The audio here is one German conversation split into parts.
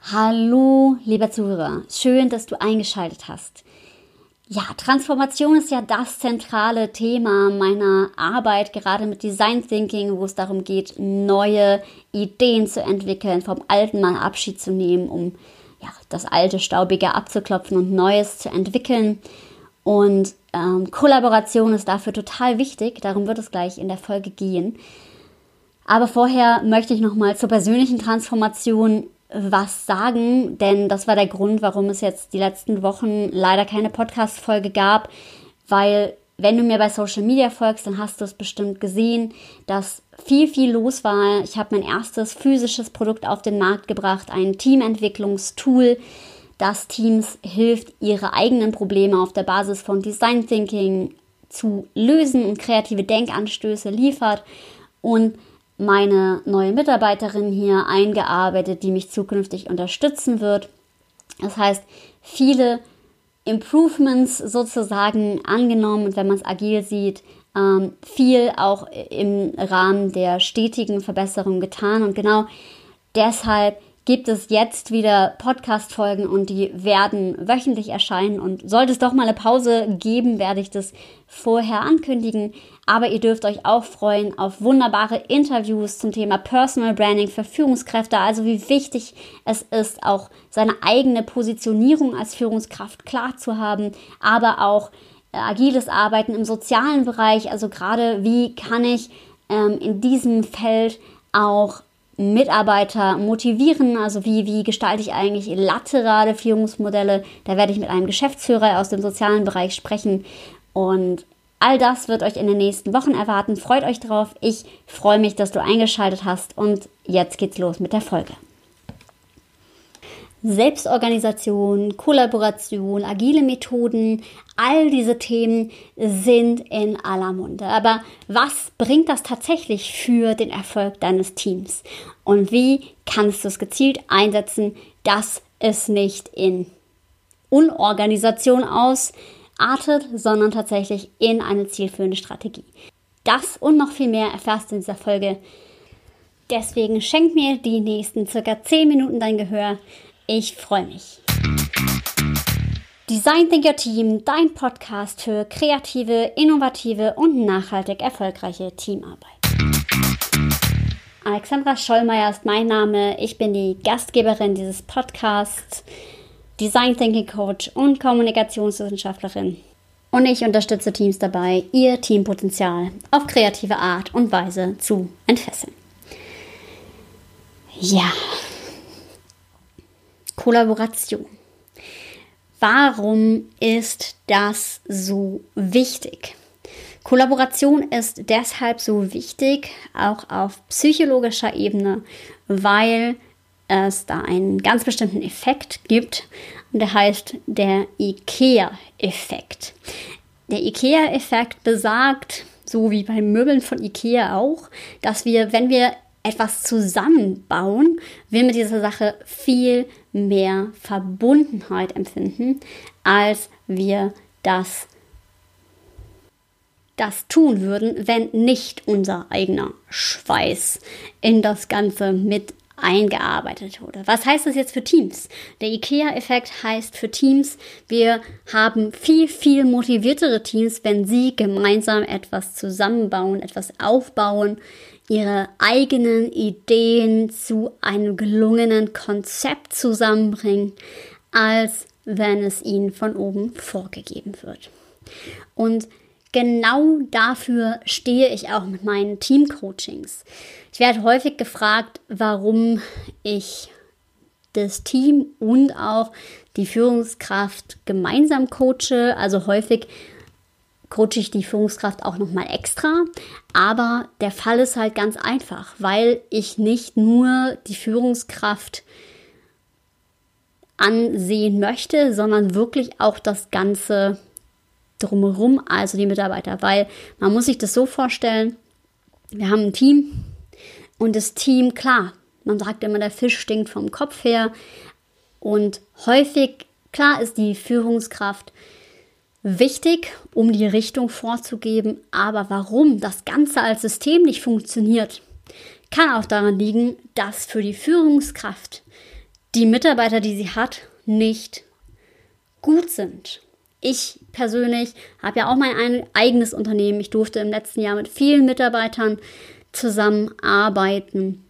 Hallo, lieber Zuhörer. Schön, dass du eingeschaltet hast. Ja, Transformation ist ja das zentrale Thema meiner Arbeit, gerade mit Design Thinking, wo es darum geht, neue Ideen zu entwickeln, vom alten mal Abschied zu nehmen, um ja, das alte Staubige abzuklopfen und Neues zu entwickeln. Und ähm, Kollaboration ist dafür total wichtig, darum wird es gleich in der Folge gehen. Aber vorher möchte ich nochmal zur persönlichen Transformation was sagen, denn das war der Grund, warum es jetzt die letzten Wochen leider keine Podcast-Folge gab, weil wenn du mir bei Social Media folgst, dann hast du es bestimmt gesehen, dass viel, viel los war. Ich habe mein erstes physisches Produkt auf den Markt gebracht, ein Teamentwicklungstool, das Teams hilft, ihre eigenen Probleme auf der Basis von Design Thinking zu lösen und kreative Denkanstöße liefert. Und meine neue Mitarbeiterin hier eingearbeitet, die mich zukünftig unterstützen wird. Das heißt, viele Improvements sozusagen angenommen und wenn man es agil sieht, ähm, viel auch im Rahmen der stetigen Verbesserung getan. Und genau deshalb gibt es jetzt wieder Podcast-Folgen und die werden wöchentlich erscheinen. Und sollte es doch mal eine Pause geben, werde ich das vorher ankündigen. Aber ihr dürft euch auch freuen auf wunderbare Interviews zum Thema Personal Branding für Führungskräfte. Also wie wichtig es ist, auch seine eigene Positionierung als Führungskraft klar zu haben, aber auch äh, agiles Arbeiten im sozialen Bereich. Also gerade wie kann ich ähm, in diesem Feld auch Mitarbeiter motivieren? Also wie, wie gestalte ich eigentlich laterale Führungsmodelle? Da werde ich mit einem Geschäftsführer aus dem sozialen Bereich sprechen. Und all das wird euch in den nächsten Wochen erwarten. Freut euch drauf. Ich freue mich, dass du eingeschaltet hast. Und jetzt geht's los mit der Folge. Selbstorganisation, Kollaboration, agile Methoden, all diese Themen sind in aller Munde. Aber was bringt das tatsächlich für den Erfolg deines Teams? Und wie kannst du es gezielt einsetzen, dass es nicht in Unorganisation ausartet, sondern tatsächlich in eine zielführende Strategie? Das und noch viel mehr erfährst du in dieser Folge. Deswegen schenk mir die nächsten circa 10 Minuten dein Gehör. Ich freue mich. Design Think Your Team, dein Podcast für kreative, innovative und nachhaltig erfolgreiche Teamarbeit. Alexandra Schollmeier ist mein Name. Ich bin die Gastgeberin dieses Podcasts, Design Thinking Coach und Kommunikationswissenschaftlerin. Und ich unterstütze Teams dabei, ihr Teampotenzial auf kreative Art und Weise zu entfesseln. Ja, Kollaboration. Warum ist das so wichtig? Kollaboration ist deshalb so wichtig, auch auf psychologischer Ebene, weil es da einen ganz bestimmten Effekt gibt und der heißt der IKEA-Effekt. Der IKEA-Effekt besagt, so wie bei Möbeln von IKEA auch, dass wir, wenn wir etwas zusammenbauen, wir mit dieser Sache viel mehr Verbundenheit empfinden, als wir das, das tun würden, wenn nicht unser eigener Schweiß in das Ganze mit eingearbeitet wurde. Was heißt das jetzt für Teams? Der IKEA-Effekt heißt für Teams, wir haben viel, viel motiviertere Teams, wenn sie gemeinsam etwas zusammenbauen, etwas aufbauen, ihre eigenen Ideen zu einem gelungenen Konzept zusammenbringen, als wenn es ihnen von oben vorgegeben wird. Und genau dafür stehe ich auch mit meinen Teamcoachings. Ich werde häufig gefragt, warum ich das Team und auch die Führungskraft gemeinsam coache. Also häufig coache ich die Führungskraft auch nochmal extra. Aber der Fall ist halt ganz einfach, weil ich nicht nur die Führungskraft ansehen möchte, sondern wirklich auch das Ganze drumherum, also die Mitarbeiter. Weil man muss sich das so vorstellen, wir haben ein Team und das Team, klar, man sagt immer, der Fisch stinkt vom Kopf her. Und häufig, klar, ist die Führungskraft wichtig, um die Richtung vorzugeben. Aber warum das Ganze als System nicht funktioniert, kann auch daran liegen, dass für die Führungskraft die Mitarbeiter, die sie hat, nicht gut sind. Ich persönlich habe ja auch mein eigenes Unternehmen. Ich durfte im letzten Jahr mit vielen Mitarbeitern zusammenarbeiten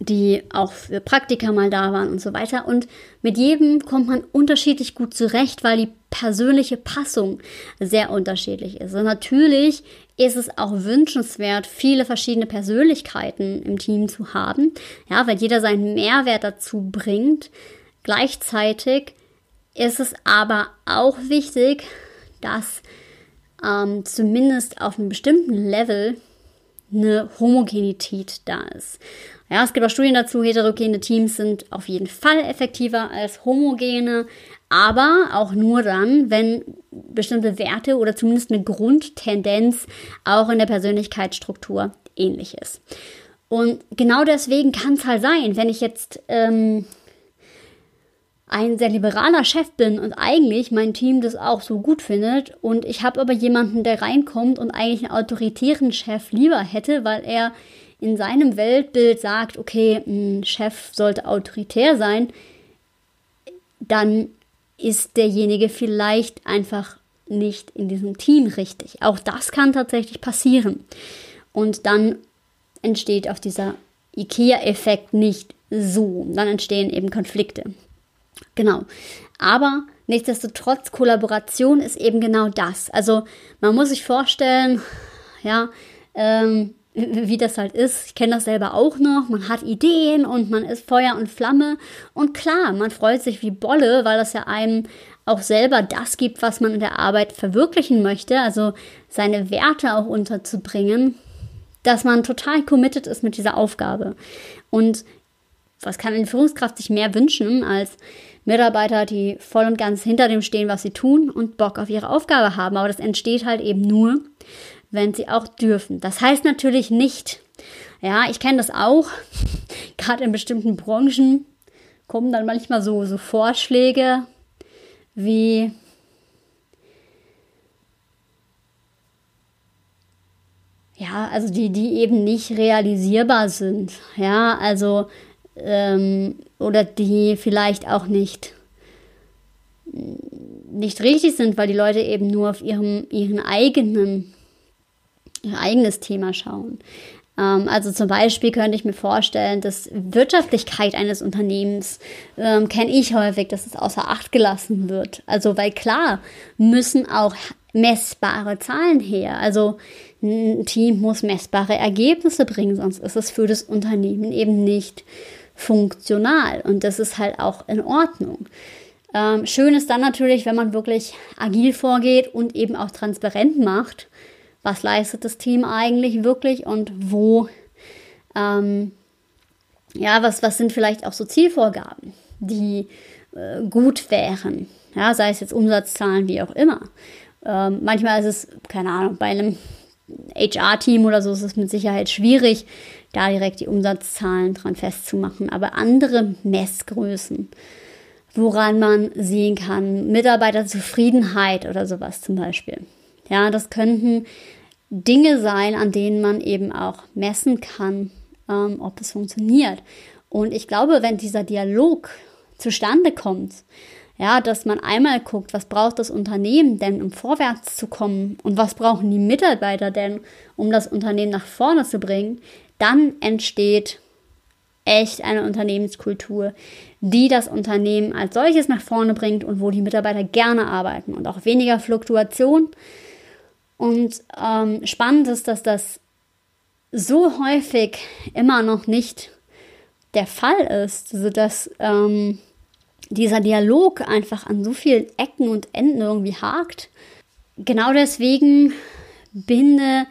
die auch für Praktika mal da waren und so weiter. Und mit jedem kommt man unterschiedlich gut zurecht, weil die persönliche Passung sehr unterschiedlich ist. Und natürlich ist es auch wünschenswert, viele verschiedene Persönlichkeiten im Team zu haben, ja, weil jeder seinen Mehrwert dazu bringt. Gleichzeitig ist es aber auch wichtig, dass ähm, zumindest auf einem bestimmten Level eine Homogenität da ist. Ja, es gibt auch Studien dazu, heterogene Teams sind auf jeden Fall effektiver als homogene, aber auch nur dann, wenn bestimmte Werte oder zumindest eine Grundtendenz auch in der Persönlichkeitsstruktur ähnlich ist. Und genau deswegen kann es halt sein, wenn ich jetzt ähm, ein sehr liberaler Chef bin und eigentlich mein Team das auch so gut findet und ich habe aber jemanden, der reinkommt und eigentlich einen autoritären Chef lieber hätte, weil er in seinem Weltbild sagt, okay, ein Chef sollte autoritär sein, dann ist derjenige vielleicht einfach nicht in diesem Team richtig. Auch das kann tatsächlich passieren. Und dann entsteht auch dieser IKEA-Effekt nicht so. Dann entstehen eben Konflikte. Genau. Aber nichtsdestotrotz, Kollaboration ist eben genau das. Also man muss sich vorstellen, ja, ähm, wie das halt ist. Ich kenne das selber auch noch. Man hat Ideen und man ist Feuer und Flamme. Und klar, man freut sich wie Bolle, weil das ja einem auch selber das gibt, was man in der Arbeit verwirklichen möchte. Also seine Werte auch unterzubringen, dass man total committed ist mit dieser Aufgabe. Und was kann eine Führungskraft sich mehr wünschen als Mitarbeiter, die voll und ganz hinter dem stehen, was sie tun und Bock auf ihre Aufgabe haben. Aber das entsteht halt eben nur, wenn sie auch dürfen. Das heißt natürlich nicht, ja, ich kenne das auch, gerade in bestimmten Branchen kommen dann manchmal so, so Vorschläge wie, ja, also die, die eben nicht realisierbar sind, ja, also, ähm, oder die vielleicht auch nicht nicht richtig sind, weil die Leute eben nur auf ihrem, ihren eigenen ihr eigenes Thema schauen. Ähm, also zum Beispiel könnte ich mir vorstellen, dass Wirtschaftlichkeit eines Unternehmens ähm, kenne ich häufig, dass es außer Acht gelassen wird. Also weil klar müssen auch messbare Zahlen her. Also ein Team muss messbare Ergebnisse bringen, sonst ist es für das Unternehmen eben nicht funktional. Und das ist halt auch in Ordnung. Ähm, schön ist dann natürlich, wenn man wirklich agil vorgeht und eben auch transparent macht, was leistet das Team eigentlich wirklich und wo, ähm, ja, was, was sind vielleicht auch so Zielvorgaben, die äh, gut wären, ja, sei es jetzt Umsatzzahlen, wie auch immer. Ähm, manchmal ist es, keine Ahnung, bei einem HR-Team oder so ist es mit Sicherheit schwierig, da direkt die Umsatzzahlen dran festzumachen. Aber andere Messgrößen, woran man sehen kann, Mitarbeiterzufriedenheit oder sowas zum Beispiel. Ja, das könnten Dinge sein, an denen man eben auch messen kann, ähm, ob es funktioniert. Und ich glaube, wenn dieser Dialog zustande kommt, ja, dass man einmal guckt, was braucht das Unternehmen denn, um vorwärts zu kommen und was brauchen die Mitarbeiter denn, um das Unternehmen nach vorne zu bringen, dann entsteht echt eine Unternehmenskultur, die das Unternehmen als solches nach vorne bringt und wo die Mitarbeiter gerne arbeiten und auch weniger Fluktuation, und ähm, spannend ist, dass das so häufig immer noch nicht der Fall ist, sodass ähm, dieser Dialog einfach an so vielen Ecken und Enden irgendwie hakt. Genau deswegen binde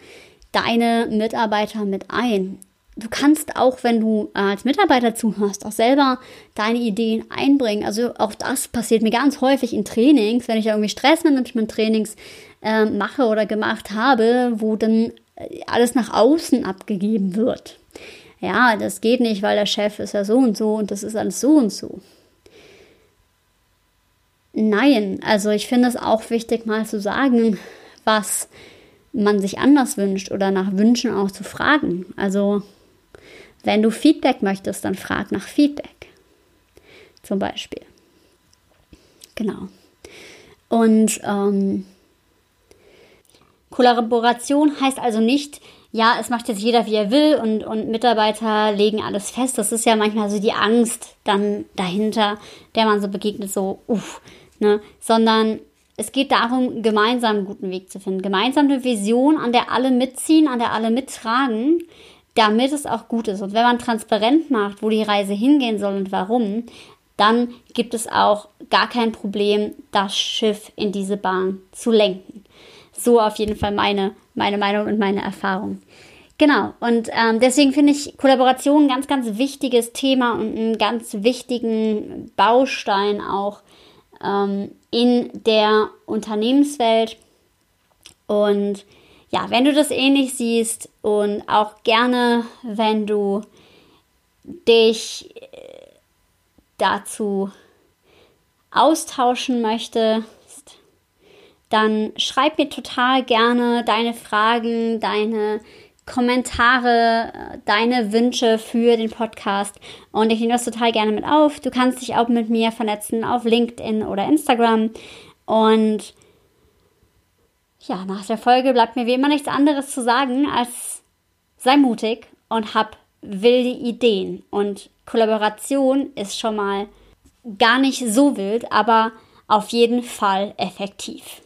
deine Mitarbeiter mit ein. Du kannst auch, wenn du als Mitarbeiter zuhörst, auch selber deine Ideen einbringen. Also auch das passiert mir ganz häufig in Trainings, wenn ich irgendwie Stressmanagement-Trainings äh, mache oder gemacht habe, wo dann äh, alles nach außen abgegeben wird. Ja, das geht nicht, weil der Chef ist ja so und so und das ist alles so und so. Nein, also ich finde es auch wichtig, mal zu sagen, was man sich anders wünscht oder nach Wünschen auch zu fragen. Also, wenn du Feedback möchtest, dann frag nach Feedback. zum Beispiel. Genau. Und ähm, Kollaboration heißt also nicht, ja, es macht jetzt jeder, wie er will und, und Mitarbeiter legen alles fest. Das ist ja manchmal so die Angst dann dahinter, der man so begegnet, so, uff, ne? Sondern es geht darum, gemeinsam einen guten Weg zu finden. Gemeinsam eine Vision, an der alle mitziehen, an der alle mittragen, damit es auch gut ist. Und wenn man transparent macht, wo die Reise hingehen soll und warum, dann gibt es auch gar kein Problem, das Schiff in diese Bahn zu lenken. So auf jeden Fall meine, meine Meinung und meine Erfahrung. Genau, und ähm, deswegen finde ich Kollaboration ein ganz, ganz wichtiges Thema und einen ganz wichtigen Baustein auch ähm, in der Unternehmenswelt. Und ja, wenn du das ähnlich siehst und auch gerne, wenn du dich äh, dazu austauschen möchtest, dann schreib mir total gerne deine Fragen, deine Kommentare, deine Wünsche für den Podcast und ich nehme das total gerne mit auf. Du kannst dich auch mit mir vernetzen auf LinkedIn oder Instagram und ja, nach der Folge bleibt mir wie immer nichts anderes zu sagen als sei mutig und hab wilde Ideen und Kollaboration ist schon mal gar nicht so wild, aber auf jeden Fall effektiv.